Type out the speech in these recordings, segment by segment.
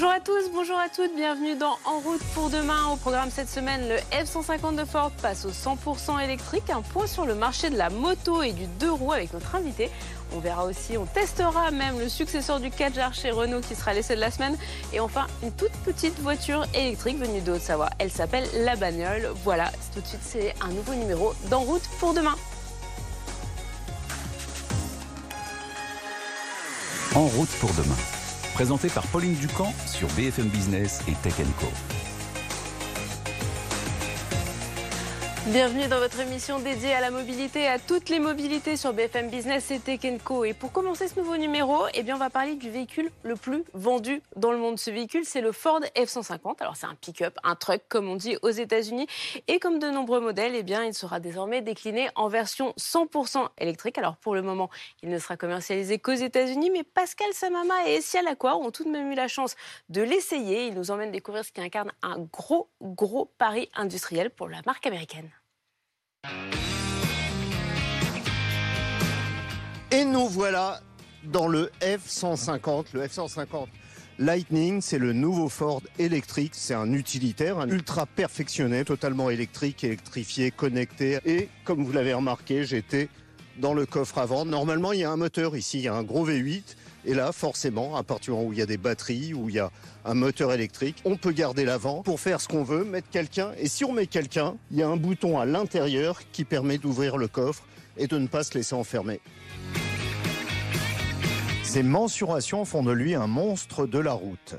Bonjour à tous, bonjour à toutes, bienvenue dans En route pour demain. Au programme cette semaine, le F-150 de Ford passe au 100% électrique. Un point sur le marché de la moto et du deux roues avec notre invité. On verra aussi, on testera même le successeur du Kadjar chez Renault qui sera l'essai de la semaine. Et enfin, une toute petite voiture électrique venue de Haute-Savoie. Elle s'appelle La Bagnole. Voilà, tout de suite, c'est un nouveau numéro d'En route pour demain. En route pour demain présenté par Pauline Ducamp sur BFM Business et Tech Co. Bienvenue dans votre émission dédiée à la mobilité, à toutes les mobilités sur BFM Business et Tech Co. Et pour commencer ce nouveau numéro, eh bien, on va parler du véhicule le plus vendu dans le monde. Ce véhicule, c'est le Ford F-150. Alors, c'est un pick-up, un truck, comme on dit aux États-Unis. Et comme de nombreux modèles, eh bien, il sera désormais décliné en version 100% électrique. Alors, pour le moment, il ne sera commercialisé qu'aux États-Unis. Mais Pascal Samama et Essia Lacroix ont tout de même eu la chance de l'essayer. Ils nous emmènent découvrir ce qui incarne un gros, gros pari industriel pour la marque américaine. Et nous voilà dans le F-150. Le F-150 Lightning, c'est le nouveau Ford électrique. C'est un utilitaire, un ultra perfectionné, totalement électrique, électrifié, connecté. Et comme vous l'avez remarqué, j'étais dans le coffre avant. Normalement, il y a un moteur ici, il y a un gros V8. Et là, forcément, à partir du moment où il y a des batteries, où il y a un moteur électrique, on peut garder l'avant pour faire ce qu'on veut, mettre quelqu'un. Et si on met quelqu'un, il y a un bouton à l'intérieur qui permet d'ouvrir le coffre et de ne pas se laisser enfermer. Ces mensurations font de lui un monstre de la route.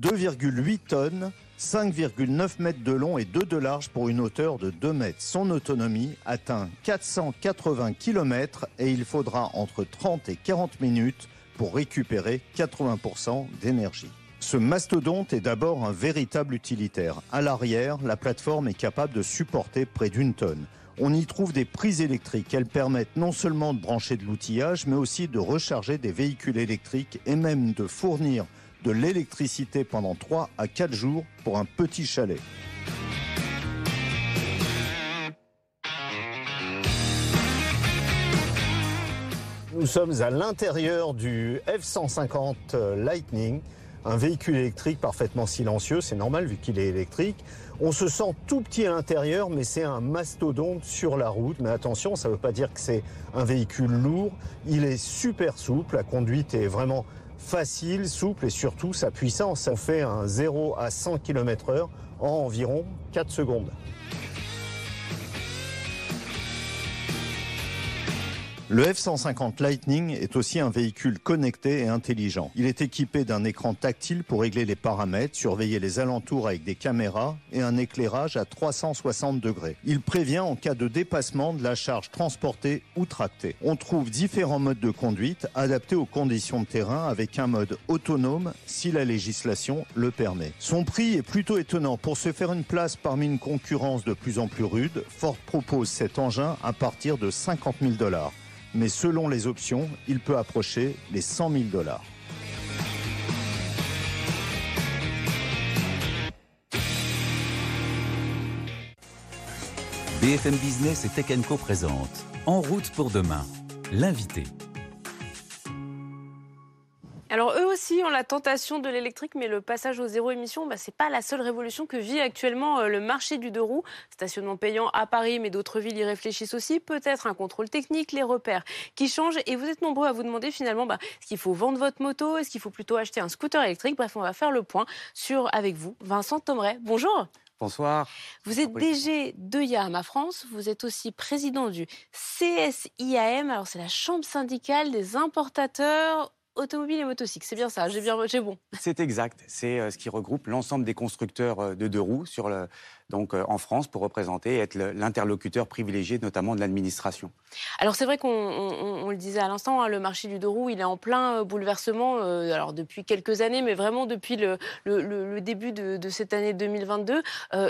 2,8 tonnes, 5,9 mètres de long et 2 de large pour une hauteur de 2 mètres. Son autonomie atteint 480 km et il faudra entre 30 et 40 minutes pour récupérer 80% d'énergie. Ce mastodonte est d'abord un véritable utilitaire. À l'arrière, la plateforme est capable de supporter près d'une tonne. On y trouve des prises électriques. Elles permettent non seulement de brancher de l'outillage, mais aussi de recharger des véhicules électriques et même de fournir de l'électricité pendant 3 à 4 jours pour un petit chalet. Nous sommes à l'intérieur du F-150 Lightning, un véhicule électrique parfaitement silencieux, c'est normal vu qu'il est électrique. On se sent tout petit à l'intérieur, mais c'est un mastodonte sur la route. Mais attention, ça ne veut pas dire que c'est un véhicule lourd. Il est super souple, la conduite est vraiment facile, souple et surtout sa puissance. Ça fait un 0 à 100 km heure en environ 4 secondes. Le F-150 Lightning est aussi un véhicule connecté et intelligent. Il est équipé d'un écran tactile pour régler les paramètres, surveiller les alentours avec des caméras et un éclairage à 360 degrés. Il prévient en cas de dépassement de la charge transportée ou tractée. On trouve différents modes de conduite adaptés aux conditions de terrain avec un mode autonome si la législation le permet. Son prix est plutôt étonnant. Pour se faire une place parmi une concurrence de plus en plus rude, Ford propose cet engin à partir de 50 000 dollars mais selon les options, il peut approcher les 100 000 dollars. BFM Business et Tech Co présente En route pour demain, l'invité. Aussi ont la tentation de l'électrique, mais le passage au zéro émission, bah, ce n'est pas la seule révolution que vit actuellement euh, le marché du deux roues. Stationnement payant à Paris, mais d'autres villes y réfléchissent aussi. Peut-être un contrôle technique, les repères qui changent. Et vous êtes nombreux à vous demander finalement, bah, est-ce qu'il faut vendre votre moto? Est-ce qu'il faut plutôt acheter un scooter électrique? Bref, on va faire le point sur avec vous, Vincent Tomeret. Bonjour. Bonsoir. Vous êtes DG de Yahama France, vous êtes aussi président du CSIAM, alors c'est la chambre syndicale des importateurs automobile et motocycle. C'est bien ça, j'ai bien, j'ai bon. C'est exact. C'est euh, ce qui regroupe l'ensemble des constructeurs euh, de deux roues sur le, donc euh, en France pour représenter et être l'interlocuteur privilégié notamment de l'administration. Alors c'est vrai qu'on le disait à l'instant, hein, le marché du deux roues il est en plein bouleversement. alors depuis quelques années, mais vraiment depuis le, le, début de, de, cette année 2022.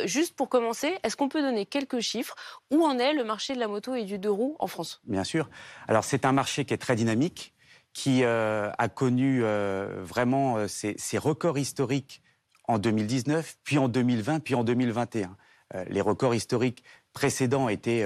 juste pour commencer, est-ce qu'on peut donner quelques chiffres? Où en est le marché de la moto et du deux roues en France? Bien sûr. Alors c'est un marché qui est très dynamique qui euh, a connu euh, vraiment euh, ses, records historiques en 2019, puis en 2020, puis en 2021. les records historiques précédents étaient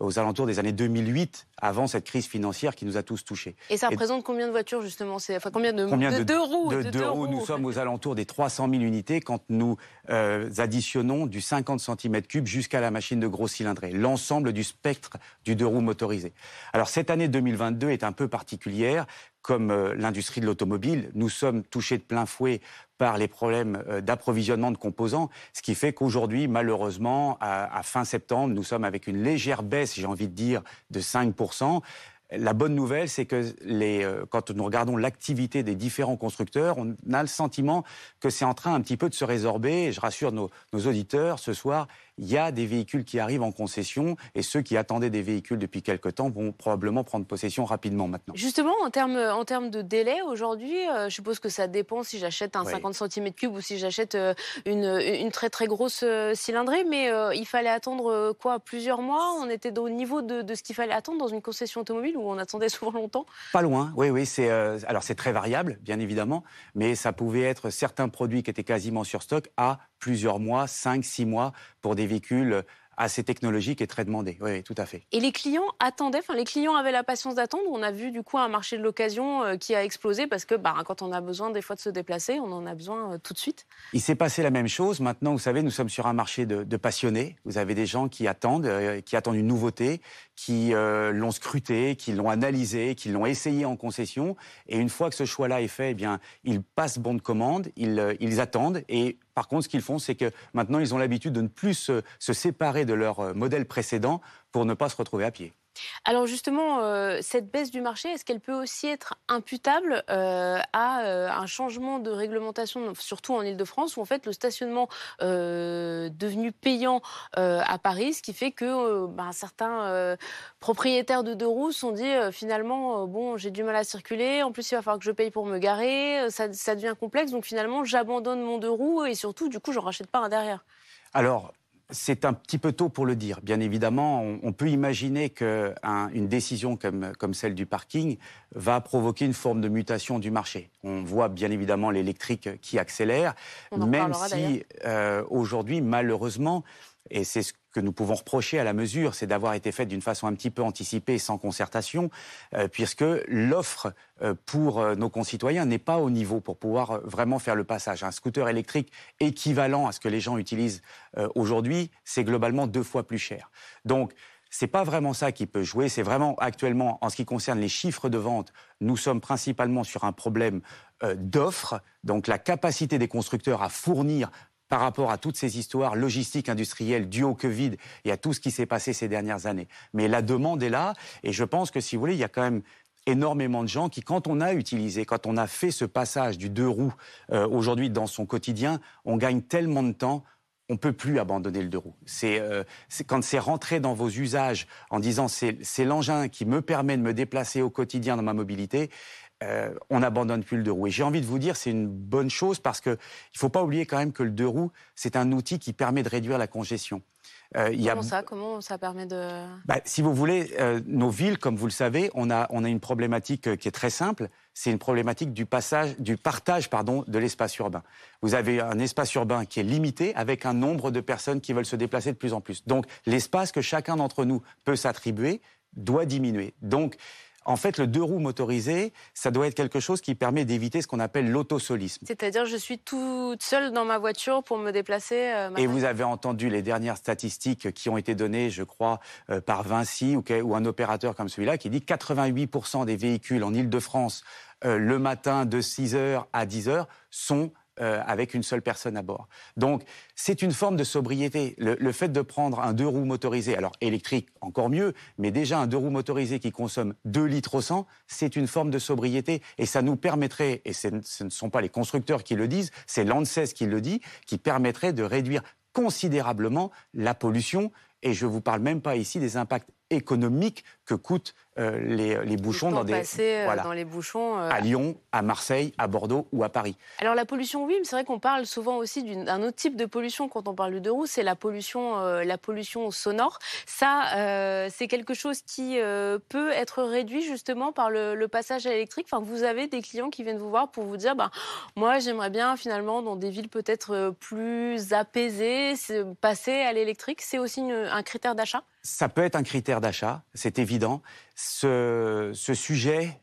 aux alentours des années 2008, avant cette crise financière qui nous a tous touchés. Et ça représente combien de voitures justement enfin, combien de, de, deux roues De, deux roues, nous sommes aux alentours des 300 000 unités quand nous euh, additionnons du 50 cm3 jusqu'à la machine de gros cylindrée, l'ensemble du spectre du deux roues motorisé. Alors cette année 2022 est un peu particulière comme euh, l'industrie de l'automobile, nous sommes touchés de plein fouet par les problèmes euh, d'approvisionnement de composants, ce qui fait qu'aujourd'hui, malheureusement, à, fin septembre, nous sommes avec une légère baisse, j'ai envie de dire, de 5%. La bonne nouvelle, c'est que les, euh, quand nous regardons l'activité des différents constructeurs, on a le sentiment que c'est en train un petit peu de se résorber. Et je rassure nos, nos auditeurs, ce soir, il y a des véhicules qui arrivent en concession et ceux qui attendaient des véhicules depuis quelque temps vont probablement prendre possession rapidement maintenant. Justement, en termes, en termes de délai, aujourd'hui, euh, je suppose que ça dépend si j'achète un 50 cm3 ou si j'achète euh, une, une, très très grosse euh, cylindrée, mais il fallait attendre quoi Plusieurs mois? On était au niveau de, de ce qu'il fallait attendre dans une concession automobile où on attendait souvent longtemps? Pas loin, oui, oui. C'est, alors c'est très variable, bien évidemment, mais ça pouvait être certains produits qui étaient quasiment sur stock à plusieurs mois, 5, 6 mois pour des véhicules assez technologique et très demandé. Oui, tout à fait. Et les clients attendaient, enfin les clients avaient la patience d'attendre. On a vu du coup un marché de l'occasion euh, qui a explosé parce que bah, quand on a besoin des fois de se déplacer, on en a besoin euh, tout de suite. Il s'est passé la même chose. Maintenant, vous savez, nous sommes sur un marché de, passionnés. Vous avez des gens qui attendent, euh, qui attendent une nouveauté, qui l'ont scruté, qui l'ont analysé, qui l'ont essayé en concession. Et une fois que ce choix-là est fait, eh bien, ils passent bon de commande, ils, ils attendent et par contre, ce qu'ils font, c'est que maintenant, ils ont l'habitude de ne plus se, se séparer de leur euh, modèle précédent pour ne pas se retrouver à pied. Alors justement, euh, cette baisse du marché, est-ce qu'elle peut aussi être imputable euh, à euh, un changement de réglementation, surtout en Ile-de-France, où en fait le stationnement devenu payant à Paris, ce qui fait que ben, certains propriétaires de deux roues sont dit finalement, bon, j'ai du mal à circuler, en plus il va falloir que je paye pour me garer, ça, devient complexe, donc finalement j'abandonne mon deux roues et surtout du coup je rachète pas un derrière. Alors, c'est un petit peu tôt pour le dire. Bien évidemment, on, peut imaginer qu'une décision comme, comme, celle du parking va provoquer une forme de mutation du marché. On voit bien évidemment l'électrique qui accélère, même si euh, aujourd'hui, malheureusement, et c'est ce que nous pouvons reprocher à la mesure, c'est d'avoir été faite d'une façon un petit peu anticipée, sans concertation, euh, puisque l'offre euh, pour euh, nos concitoyens n'est pas au niveau pour pouvoir vraiment faire le passage. Un scooter électrique équivalent à ce que les gens utilisent aujourd'hui, c'est globalement deux fois plus cher. Donc, c'est pas vraiment ça qui peut jouer. C'est vraiment actuellement, en ce qui concerne les chiffres de vente, nous sommes principalement sur un problème d'offre. Donc la capacité des constructeurs à fournir par rapport à toutes ces histoires logistiques, industrielles dues au Covid et à tout ce qui s'est passé ces dernières années. Mais la demande est là, et je pense que si vous voulez, il y a quand même énormément de gens qui, quand on a utilisé, quand on a fait ce passage du deux roues euh, aujourd'hui dans son quotidien, on gagne tellement de temps on peut plus abandonner le deux roues. C'est euh, quand c'est rentré dans vos usages en disant c'est l'engin qui me permet de me déplacer au quotidien dans ma mobilité. Euh, on n'abandonne plus le deux roues. Et j'ai envie de vous dire, c'est une bonne chose parce qu'il ne faut pas oublier quand même que le deux roues, c'est un outil qui permet de réduire la congestion. Euh, Comment ça Comment ça permet de... Bah, si vous voulez, euh, nos villes, comme vous le savez, on a, on a une problématique qui est très simple. C'est une problématique du, passage, du partage pardon, de l'espace urbain. Vous avez un espace urbain qui est limité avec un nombre de personnes qui veulent se déplacer de plus en plus. Donc l'espace que chacun d'entre nous peut s'attribuer doit diminuer. Donc en fait, le deux roues motorisé, ça doit être quelque chose qui permet d'éviter ce qu'on appelle l'autosolisme. C'est-à-dire, je suis toute seule dans ma voiture pour me déplacer. Euh, et vous avez entendu les dernières statistiques qui ont été données, je crois, euh, par Vinci ou, un opérateur comme celui-là, qui dit 88% des véhicules en Ile-de-France euh, le matin de 6h à 10h sont euh, avec une seule personne à bord. Donc, c'est une forme de sobriété. Le, fait de prendre un deux roues motorisé, alors électrique encore mieux, mais déjà un deux roues motorisé qui consomme 2 litres au 100, c'est une forme de sobriété. Et ça nous permettrait, et ce ne sont pas les constructeurs qui le disent, c'est l'ANSES qui le dit, qui permettrait de réduire considérablement la pollution. Et je ne vous parle même pas ici des impacts économiques que coûtent euh, les, bouchons dans des euh, dans les bouchons euh, à Lyon, à Marseille, à Bordeaux ou à Paris. Alors la pollution, oui, mais c'est vrai qu'on parle souvent aussi d'un autre type de pollution quand on parle de deux roues, c'est la pollution, la pollution sonore. Ça, c'est quelque chose qui peut être réduit justement par le, passage à l'électrique. Enfin, vous avez des clients qui viennent vous voir pour vous dire, bah, moi, j'aimerais bien finalement dans des villes peut-être plus apaisées passer à l'électrique. C'est aussi un critère d'achat? Ça peut être un critère d'achat, c'est évident. Ce, sujet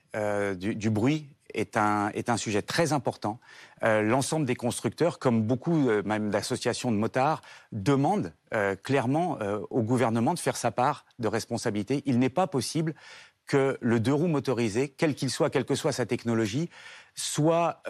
du, bruit est un, est un sujet très important. L'ensemble des constructeurs, comme beaucoup même d'associations de motards, demandent clairement au gouvernement de faire sa part de responsabilité. Il n'est pas possible que le deux roues motorisé, quel qu'il soit, quelle que soit sa technologie, soit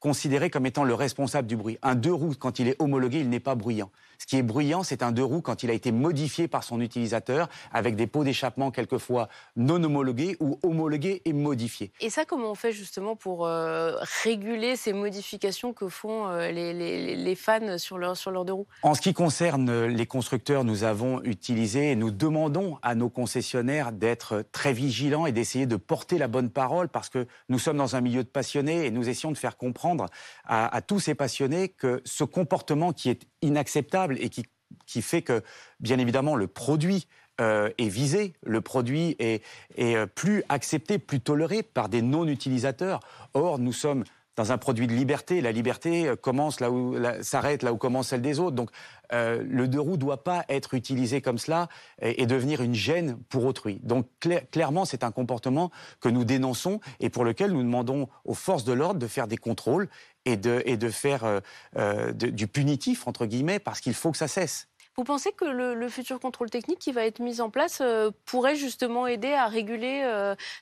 considéré comme étant le responsable du bruit. Un deux roues, quand il est homologué, il n'est pas bruyant. Ce qui est bruyant, c'est un deux roues quand il a été modifié par son utilisateur avec des pots d'échappement quelquefois non homologués ou homologués et modifiés. Et ça, comment on fait justement pour euh, réguler ces modifications que font euh, les, fans sur leur, sur deux roues? En ce qui concerne les constructeurs, nous avons utilisé et nous demandons à nos concessionnaires d'être très vigilants et d'essayer de porter la bonne parole parce que nous sommes dans un milieu de passionnés et nous essayons de faire comprendre à, à tous ces passionnés que ce comportement qui est inacceptable et qui, qui fait que, bien évidemment, le produit euh, est visé, le produit est, est, euh, plus accepté, plus toléré par des non-utilisateurs. Or, nous sommes dans un produit de liberté. La liberté euh, commence là où s'arrête là où commence celle des autres. Donc le deux roues doit pas être utilisé comme cela et, devenir une gêne pour autrui. Donc clairement, c'est un comportement que nous dénonçons et pour lequel nous demandons aux forces de l'ordre de faire des contrôles et de, et de faire euh, euh, du punitif, entre guillemets, parce qu'il faut que ça cesse. Vous pensez que le, futur contrôle technique qui va être mis en place euh, pourrait justement aider à réguler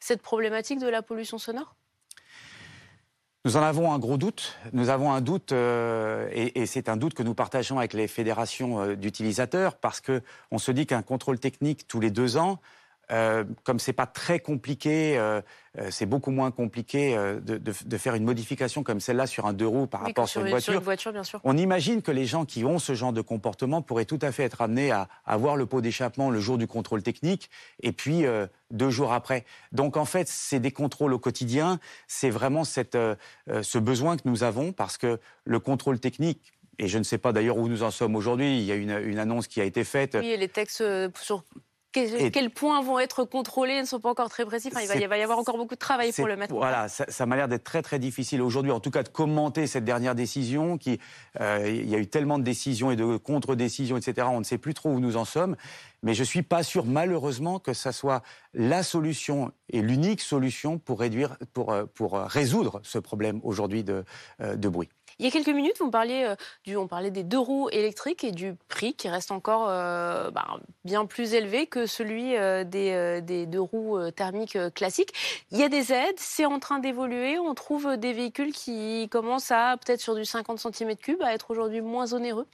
cette problématique de la pollution sonore? Nous en avons un gros doute. Nous avons un doute, et, et c'est un doute que nous partageons avec les fédérations d'utilisateurs, parce que on se dit qu'un contrôle technique tous les deux ans, euh, comme c'est pas très compliqué, euh, euh, c'est beaucoup moins compliqué de, faire une modification comme celle-là sur un deux roues par rapport à une, voiture. bien sûr. On imagine que les gens qui ont ce genre de comportement pourraient tout à fait être amenés à avoir le pot d'échappement le jour du contrôle technique et puis deux jours après. Donc en fait, c'est des contrôles au quotidien. C'est vraiment cette, ce besoin que nous avons parce que le contrôle technique et je ne sais pas d'ailleurs où nous en sommes aujourd'hui. Il y a une, une, annonce qui a été faite. Oui, et les textes sur quels points vont être contrôlés ne sont pas encore très précis. il, va, y avoir encore beaucoup de travail pour le mettre. Voilà, ça, m'a l'air d'être très très difficile aujourd'hui, en tout cas, de commenter cette dernière décision. Qui, euh, il y a eu tellement de décisions et de contre-décisions, etc. On ne sait plus trop où nous en sommes. Mais je suis pas sûr, malheureusement, que ça soit la solution et l'unique solution pour réduire, pour, euh, pour résoudre ce problème aujourd'hui de, euh, de bruit. Il y a quelques minutes, euh, on parlait des deux roues électriques et du prix qui reste encore euh, bah, bien plus élevé que celui euh, des, deux roues thermiques classiques. Il y a des aides, c'est en train d'évoluer. On trouve des véhicules qui commencent à peut-être sur du 50 cm3 à être aujourd'hui moins onéreux?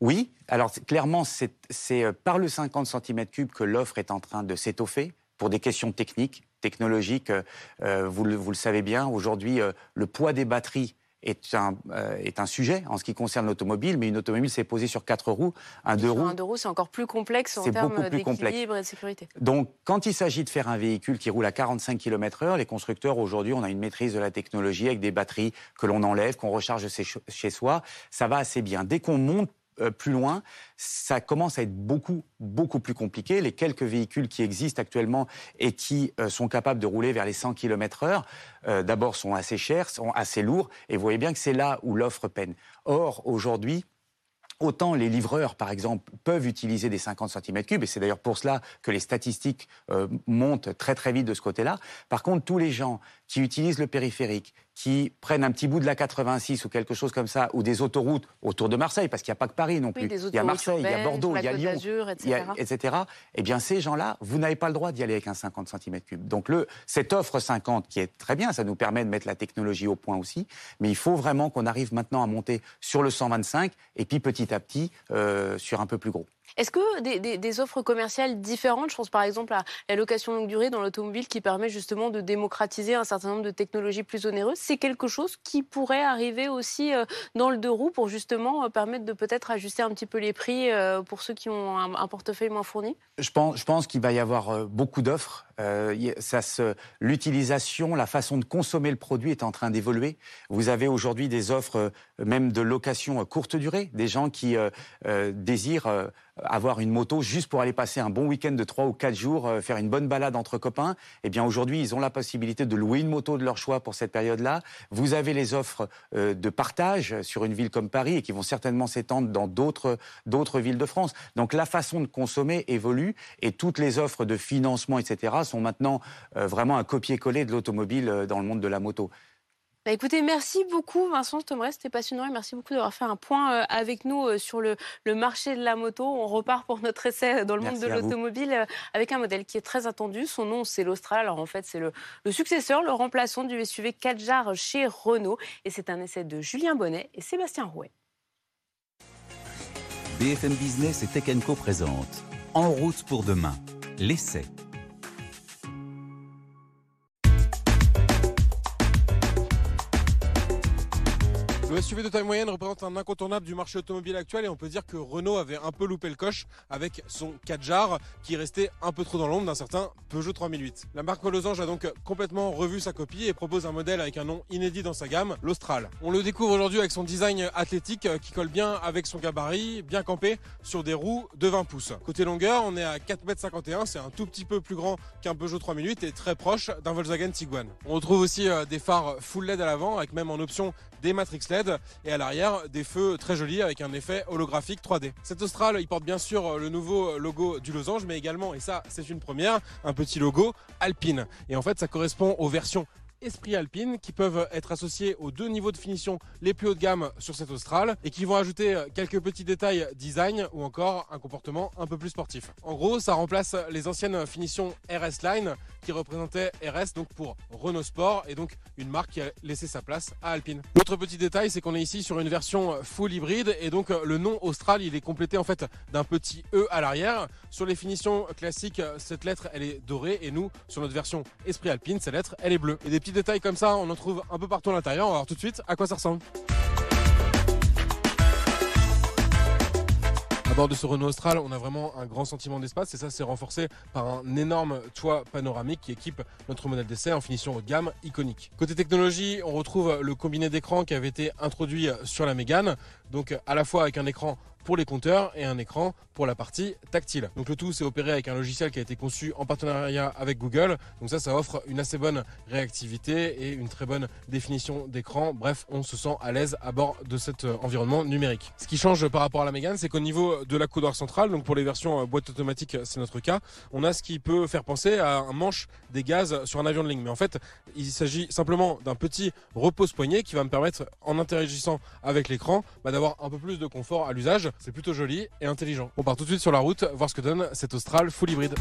Oui, alors clairement, c'est par le 50 cm3 que l'offre est en train de s'étoffer pour des questions techniques, technologiques. vous, le, savez bien, aujourd'hui, le poids des batteries est un, euh, est un sujet en ce qui concerne l'automobile, mais une automobile s'est posée sur quatre roues. Un deux roues. Un deux roues, c'est encore plus complexe en termes d'équilibre et de sécurité. Donc, quand il s'agit de faire un véhicule qui roule à 45 km/h, les constructeurs aujourd'hui, on a une maîtrise de la technologie avec des batteries que l'on enlève, qu'on recharge chez soi. Ça va assez bien. Dès qu'on monte euh, plus loin, ça commence à être beaucoup, beaucoup plus compliqué. Les quelques véhicules qui existent actuellement et qui euh, sont capables de rouler vers les 100 km heure, euh, d'abord sont assez chers, sont assez lourds, et vous voyez bien que c'est là où l'offre peine. Or, aujourd'hui, Autant les livreurs, par exemple, peuvent utiliser des 50 cm3, et c'est d'ailleurs pour cela que les statistiques montent très très vite de ce côté-là. Par contre, tous les gens qui utilisent le périphérique, qui prennent un petit bout de la 86 ou quelque chose comme ça, ou des autoroutes autour de Marseille, parce qu'il n'y a pas que Paris non plus. il y a Marseille, il y a Bordeaux, il y a Lyon, etc. etc. Eh bien, ces gens-là, vous n'avez pas le droit d'y aller avec un 50 cm3. Donc, le, cette offre 50, qui est très bien, ça nous permet de mettre la technologie au point aussi, mais il faut vraiment qu'on arrive maintenant à monter sur le 125 et puis petit à petit euh, sur un peu plus gros. Est-ce que des, offres commerciales différentes, je pense par exemple à la location longue durée dans l'automobile qui permet justement de démocratiser un certain nombre de technologies plus onéreuses, c'est quelque chose qui pourrait arriver aussi euh, dans le deux roues pour justement euh, permettre de peut-être ajuster un petit peu les prix euh, pour ceux qui ont un, portefeuille moins fourni? Je pense, je pense qu'il va y avoir beaucoup d'offres. L'utilisation, la façon de consommer le produit est en train d'évoluer. Vous avez aujourd'hui des offres même de location courte durée, des gens qui désirent avoir une moto juste pour aller passer un bon week-end de 3 ou 4 jours, euh, faire une bonne balade entre copains. Eh bien aujourd'hui, ils ont la possibilité de louer une moto de leur choix pour cette période-là. Vous avez les offres euh, de partage sur une ville comme Paris et qui vont certainement s'étendre dans d'autres d'autres villes de France. Donc la façon de consommer évolue et toutes les offres de financement, etc., sont maintenant euh, vraiment un copier-coller de l'automobile dans le monde de la moto. Bah, écoutez, merci beaucoup Vincent c'était passionnant et merci beaucoup d'avoir fait un point euh, avec nous euh, sur le, marché de la moto. On repart pour notre essai dans le monde de l'automobile euh, avec un modèle qui est très attendu. Son nom, c'est l'Austral. Alors en fait, c'est le, successeur, le remplaçant du SUV 4 chez Renault. Et c'est un essai de Julien Bonnet et Sébastien Rouet. BFM Business et Tech Co présente En route pour demain, l'essai. Le SUV de taille moyenne représente un incontournable du marché automobile actuel et on peut dire que Renault avait un peu loupé le coche avec son 4 qui restait un peu trop dans l'ombre d'un certain Peugeot 3008. La marque Losange a donc complètement revu sa copie et propose un modèle avec un nom inédit dans sa gamme, l'Austral. On le découvre aujourd'hui avec son design athlétique qui colle bien avec son gabarit, bien campé sur des roues de 20 pouces. Côté longueur, on est à 4,51 m, c'est un tout petit peu plus grand qu'un Peugeot 3008 et très proche d'un Volkswagen Tiguan. On retrouve aussi euh, des phares full LED à l'avant avec même en option des Matrix LED et à l'arrière des feux très jolis avec un effet holographique 3D. Cet Austral, il porte bien sûr le nouveau logo du losange, mais également, et ça c'est une première, un petit logo Alpine. Et en fait, ça correspond aux versions Esprit Alpine qui peuvent être associés aux deux niveaux de finition les plus haut de gamme sur cet Austral et qui vont ajouter quelques petits détails design ou encore un comportement un peu plus sportif. En gros, ça remplace les anciennes finitions RS Line qui représentaient RS donc pour Renault Sport et donc une marque qui a laissé sa place à Alpine. L'autre petit détail, c'est qu'on est ici sur une version full hybride et donc le nom Austral, il est complété en fait d'un petit E à l'arrière. Sur les finitions classiques, cette lettre elle est dorée et nous sur notre version Esprit Alpine, cette lettre elle est bleue. Et des petits détails comme ça, on en trouve un peu partout à l'intérieur. On va voir tout de suite à quoi ça ressemble. À bord de ce Renault Austral, on a vraiment un grand sentiment d'espace et ça c'est renforcé par un énorme toit panoramique qui équipe notre modèle d'essai en finition haut de gamme iconique. Côté technologie, on retrouve le combiné d'écran qui avait été introduit sur la Mégane, donc à la fois avec un écran pour les compteurs et un écran pour la partie tactile. Donc le tout c'est opéré avec un logiciel qui a été conçu en partenariat avec Google. Donc ça ça offre une assez bonne réactivité et une très bonne définition d'écran. Bref, on se sent à l'aise à bord de cet euh, environnement numérique. Ce qui change par rapport à la Mégane, c'est qu'au niveau de la coudoir centrale, donc pour les versions euh, boîte automatique, c'est notre cas, on a ce qui peut faire penser à un manche des gaz sur un avion de ligne. Mais en fait, il s'agit simplement d'un petit repose-poignet qui va me permettre, en interagissant avec l'écran, bah, d'avoir un peu plus de confort à l'usage. C'est plutôt joli et intelligent. On part tout de suite sur la route, voir ce que donne cet Austral full hybride.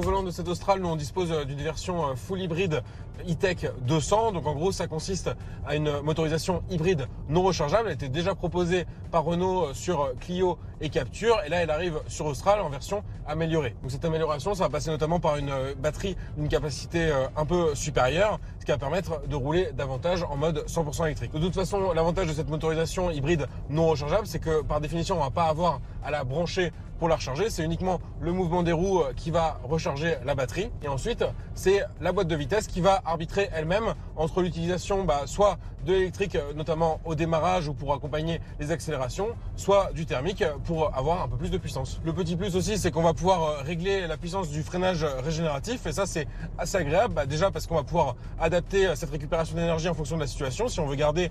Volant de cet Austral, nous on dispose euh, d'une version euh, full hybride e-tech 200. Donc en gros, ça consiste à une motorisation hybride non rechargeable. Elle était déjà proposée par Renault euh, sur Clio et Capture. Et là, elle arrive sur Austral en version améliorée. Donc cette amélioration, ça va passer notamment par une batterie d'une capacité un peu supérieure, ce qui va permettre de rouler davantage en mode 100% électrique. De toute façon, l'avantage de cette motorisation hybride non rechargeable, c'est que par définition, on va pas avoir à la brancher pour la recharger. C'est uniquement le mouvement des roues qui va recharger la batterie. Et ensuite, c'est la boîte de vitesse qui va arbitrer elle-même entre l'utilisation bah, soit de l'électrique, euh, notamment au démarrage ou pour accompagner les accélérations, soit du thermique pour avoir un peu plus de puissance. Le petit plus aussi, c'est qu'on va pouvoir euh, régler la puissance du freinage régénératif et ça, c'est assez agréable. Bah, déjà parce qu'on va pouvoir adapter euh, cette récupération d'énergie en fonction de la situation. Si on veut garder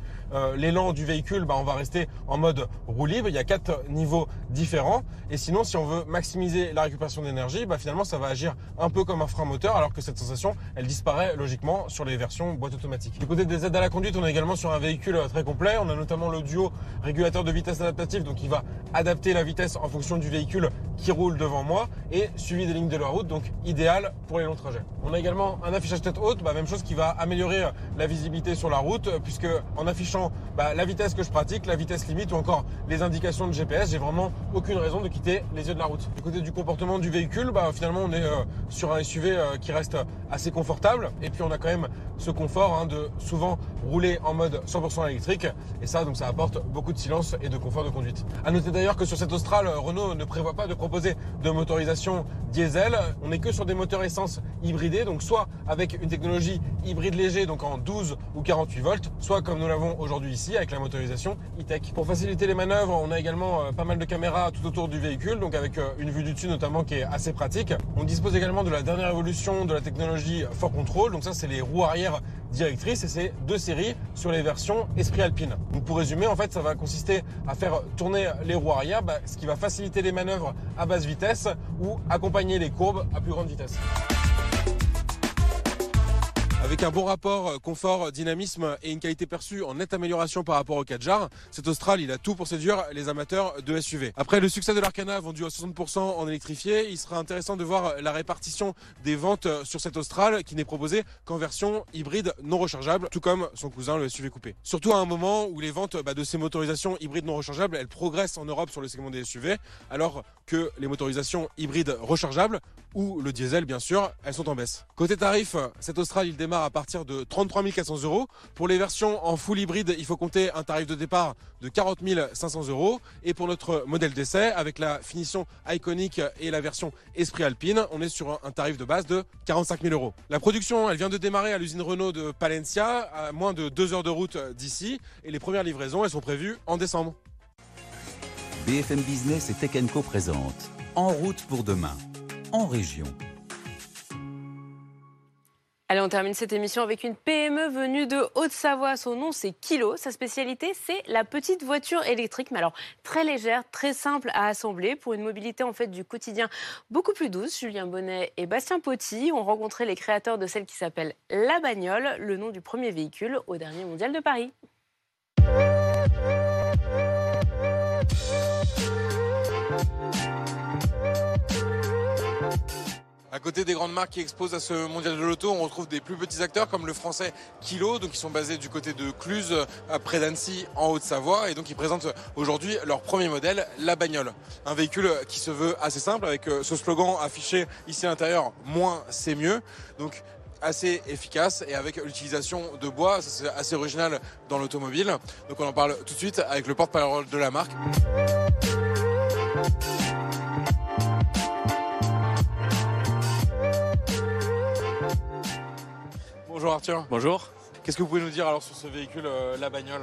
l'élan du véhicule, bah, on va rester en mode roue libre. Il y a quatre niveaux différents. Et sinon, si on veut maximiser la récupération d'énergie, bah, finalement, ça va agir un peu comme un frein moteur, alors que cette sensation, elle disparaît logiquement sur les versions boîte automatique. Du côté des aides à la conduite, on a sur un véhicule euh, très complet. On a notamment le duo régulateur de vitesse adaptatif, donc il va adapter la vitesse en fonction du véhicule qui roule devant moi et suivi des lignes de la route, donc idéal pour les longs trajets. On a également un affichage tête haute, bah, même chose qui va améliorer euh, la visibilité sur la route, euh, puisque en affichant bah, la vitesse que je pratique, la vitesse limite ou encore les indications de GPS, j'ai vraiment aucune raison de quitter les yeux de la route. Du côté du comportement du véhicule, bah, finalement on est sur un SUV qui reste assez confortable et puis on a quand même ce confort hein, de souvent rouler en en mode 100% électrique. Et ça, donc ça apporte beaucoup de silence et de confort de conduite. À noter d'ailleurs que sur cette Austral, Renault ne prévoit pas de proposer de motorisation diesel. On n'est que sur des moteurs essence hybridés, donc soit avec une technologie hybride léger, donc en 12 ou 48 volts, soit comme nous l'avons aujourd'hui ici avec la motorisation e-tech. Pour faciliter les manœuvres, on a également euh, pas mal de caméras tout autour du véhicule, donc avec euh, une vue du dessus notamment qui est assez pratique. On dispose également de la dernière évolution de la technologie For Control, donc ça c'est les roues arrière directrices et c'est deux séries sur les versions Esprit Alpine. Donc pour résumer, en fait, ça va consister à faire tourner les roues arrière, bah, ce qui va faciliter les manœuvres à basse vitesse ou accompagner les courbes à plus grande vitesse. Avec un bon rapport euh, confort, dynamisme et une qualité perçue en nette amélioration par rapport au 4 jar, cet Austral, il a tout pour séduire les amateurs de SUV. Après le succès de l'Arcana vendu à 60% en électrifié, il sera intéressant de voir la répartition des ventes sur cet Austral qui n'est proposé qu'en version hybride non rechargeable, tout comme son cousin le SUV coupé. Surtout à un moment où les ventes bah, de ces motorisations hybrides non rechargeables, elles progressent en Europe sur le segment des SUV, alors que les motorisations hybrides rechargeables ou le diesel bien sûr, elles sont en baisse. Côté tarif, cet Austral il démarre à partir de 33 400 euros. Pour les versions en full hybride, il faut compter un tarif de départ de 40 500 euros. Et pour notre modèle d'essai, avec la finition iconique et la version Esprit Alpine, on est sur un tarif de base de 45 000 euros. La production, elle vient de démarrer à l'usine Renault de Palencia, à moins de deux heures de route d'ici. Et les premières livraisons, elles sont prévues en décembre. BFM Business et Tech Co présente En route pour demain, en région. Allez, on termine cette émission avec une PME venue de Haute-Savoie. Son nom, c'est Kilo. Sa spécialité, c'est la petite voiture électrique, mais alors très légère, très simple à assembler pour une mobilité en fait du quotidien beaucoup plus douce. Julien Bonnet et Bastien Potti ont rencontré les créateurs de celle qui s'appelle La Bagnole, le nom du premier véhicule au dernier mondial de Paris. À côté des grandes marques qui exposent à ce mondial de l'auto, on retrouve des plus petits acteurs comme le français Kilo, donc ils sont basés du côté de Cluse, près d'Annecy, en Haute-Savoie, et donc ils présentent aujourd'hui leur premier modèle, la bagnole. Un véhicule qui se veut assez simple, avec euh, ce slogan affiché ici à l'intérieur, moins c'est mieux. Donc assez efficace et avec l'utilisation de bois, c'est assez original dans l'automobile. Donc on en parle tout de suite avec le porte-parole de la marque. Bonjour Arthur. Bonjour. Qu'est-ce que vous pouvez nous dire alors sur ce véhicule, euh, la bagnole?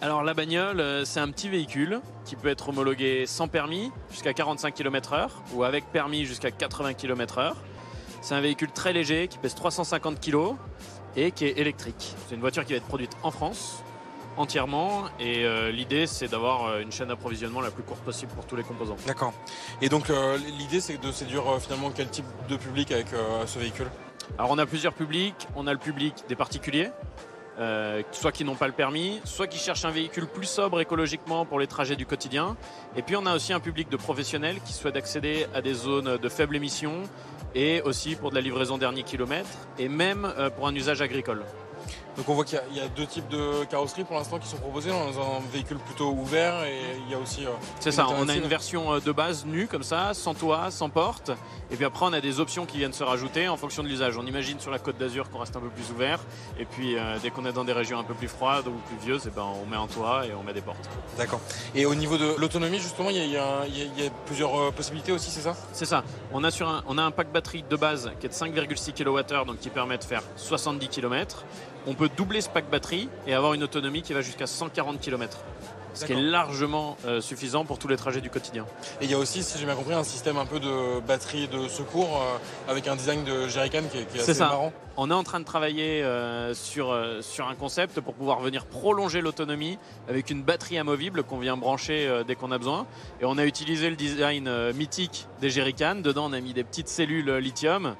Alors la bagnole, euh, c'est un petit véhicule qui peut être homologué sans permis jusqu'à 45 km/h ou avec permis jusqu'à 80 km/h. C'est un véhicule très léger qui pèse 350 kg et qui est électrique. C'est une voiture qui va être produite en France entièrement et euh, l'idée c'est d'avoir une chaîne d'approvisionnement la plus courte possible pour tous les composants. D'accord. Et donc l'idée c'est de séduire finalement quel type de public avec ce véhicule? Alors on a plusieurs publics. On a le public des particuliers, euh, soit qui n'ont pas le permis, soit qui cherchent un véhicule plus sobre écologiquement pour les trajets du quotidien. Et puis on a aussi un public de professionnels qui souhaitent accéder à des zones de faible émission et aussi pour de la livraison dernier kilomètre et même euh, pour un usage agricole. Donc on voit qu'il y, a deux types de carrosseries pour l'instant qui sont proposées dans un véhicule plutôt ouvert et il y a aussi... Euh, c'est ça, on a une version euh, de base nue comme ça, sans toit, sans porte. Et puis après on a des options qui viennent se rajouter en fonction de l'usage. On imagine sur la côte d'Azur qu'on reste un peu plus ouvert. Et puis euh, dès qu'on est dans des régions un peu plus froides ou plus vieuses, et eh ben, on met un toit et on met des portes. D'accord. Et au niveau de l'autonomie justement, il y, a, plusieurs possibilités aussi, c'est ça? C'est ça. On a, sur un, on a un pack batterie de base qui est de 5,6 kWh, donc qui permet de faire 70 km on peut doubler ce pack batterie et avoir une autonomie qui va jusqu'à 140 km. Ce qui est largement euh, suffisant pour tous les trajets du quotidien. Et il y a aussi, si j'ai bien compris, un système un peu de batterie de secours euh, avec un design de jerrycan qui est, qui est assez ça. marrant. On est en train de travailler euh, sur, sur un concept pour pouvoir venir prolonger l'autonomie avec une batterie amovible qu'on vient brancher dès qu'on a besoin. Et on a utilisé le design mythique des jerrycans. Dedans, on a mis des petites cellules lithium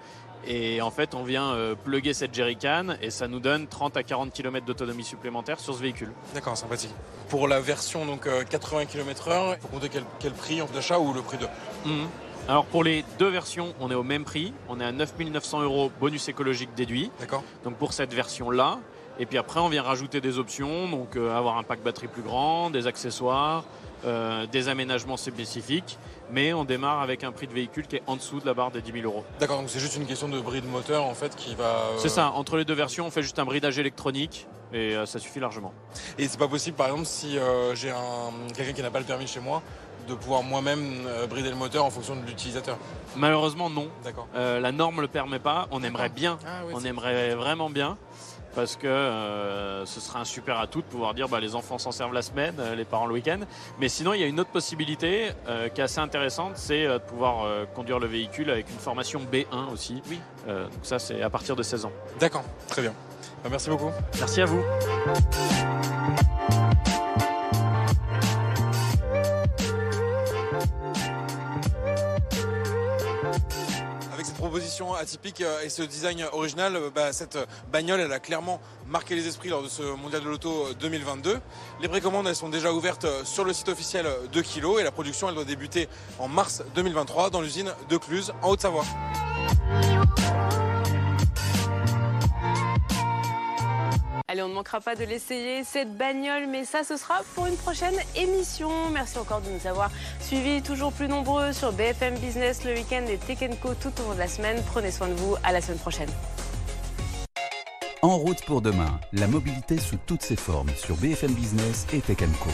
et en fait, on vient euh, plugger cette jerrycan et ça nous donne 30 à 40 km d'autonomie supplémentaire sur ce véhicule. D'accord, sympathique. Pour la version donc 80 km/h, il faut compter quel, prix d'achat ou le prix de? Mhm. Alors pour les deux versions, on est au même prix. On est à 9 900 euros bonus écologique déduit. D'accord. Donc pour cette version-là. Et puis après, on vient rajouter des options, donc euh, avoir un pack batterie plus grand, des accessoires, euh, des aménagements spécifiques, mais on démarre avec un prix de véhicule qui est en dessous de la barre des 10 000 euros. D'accord, donc c'est juste une question de bride moteur en fait qui va. euh, C'est ça, entre les deux versions, on fait juste un bridage électronique et ça suffit largement. Et c'est pas possible, par exemple, si j'ai un quelqu'un qui n'a pas le permis chez moi, de pouvoir moi-même brider le moteur en fonction de l'utilisateur. Malheureusement, non. D'accord. La norme ne le permet pas. On aimerait bien, Ah, oui, on aimerait vraiment bien. Parce que euh, ce serait un super atout de pouvoir dire bah, les enfants s'en servent la semaine, euh, les parents le week-end. Mais sinon, il y a une autre possibilité euh, qui est assez intéressante, c'est euh, de pouvoir conduire le véhicule avec une formation B1 aussi. Oui. Donc ça, c'est à partir de 16 ans. D'accord, très bien. Bah, merci beaucoup. Merci à vous. Atypique euh, et ce design original, euh, bah, cette bagnole, elle a clairement marqué les esprits lors de ce Mondial de l'Auto euh, 2022. Les précommandes, elles sont déjà ouvertes euh, sur le site officiel de Kilo et la production, elle doit débuter en mars 2023 dans l'usine de Cluse, en Haute-Savoie. Allez, on ne manquera pas de l'essayer, cette bagnole, mais ça, ce sera pour une prochaine émission. Merci encore de nous avoir suivis, toujours plus nombreux sur BFM Business le week-end et Tech Co tout au long de la semaine. Prenez soin de vous, à la semaine prochaine. En route pour demain, la mobilité sous toutes ses formes sur BFM Business et Tech Co.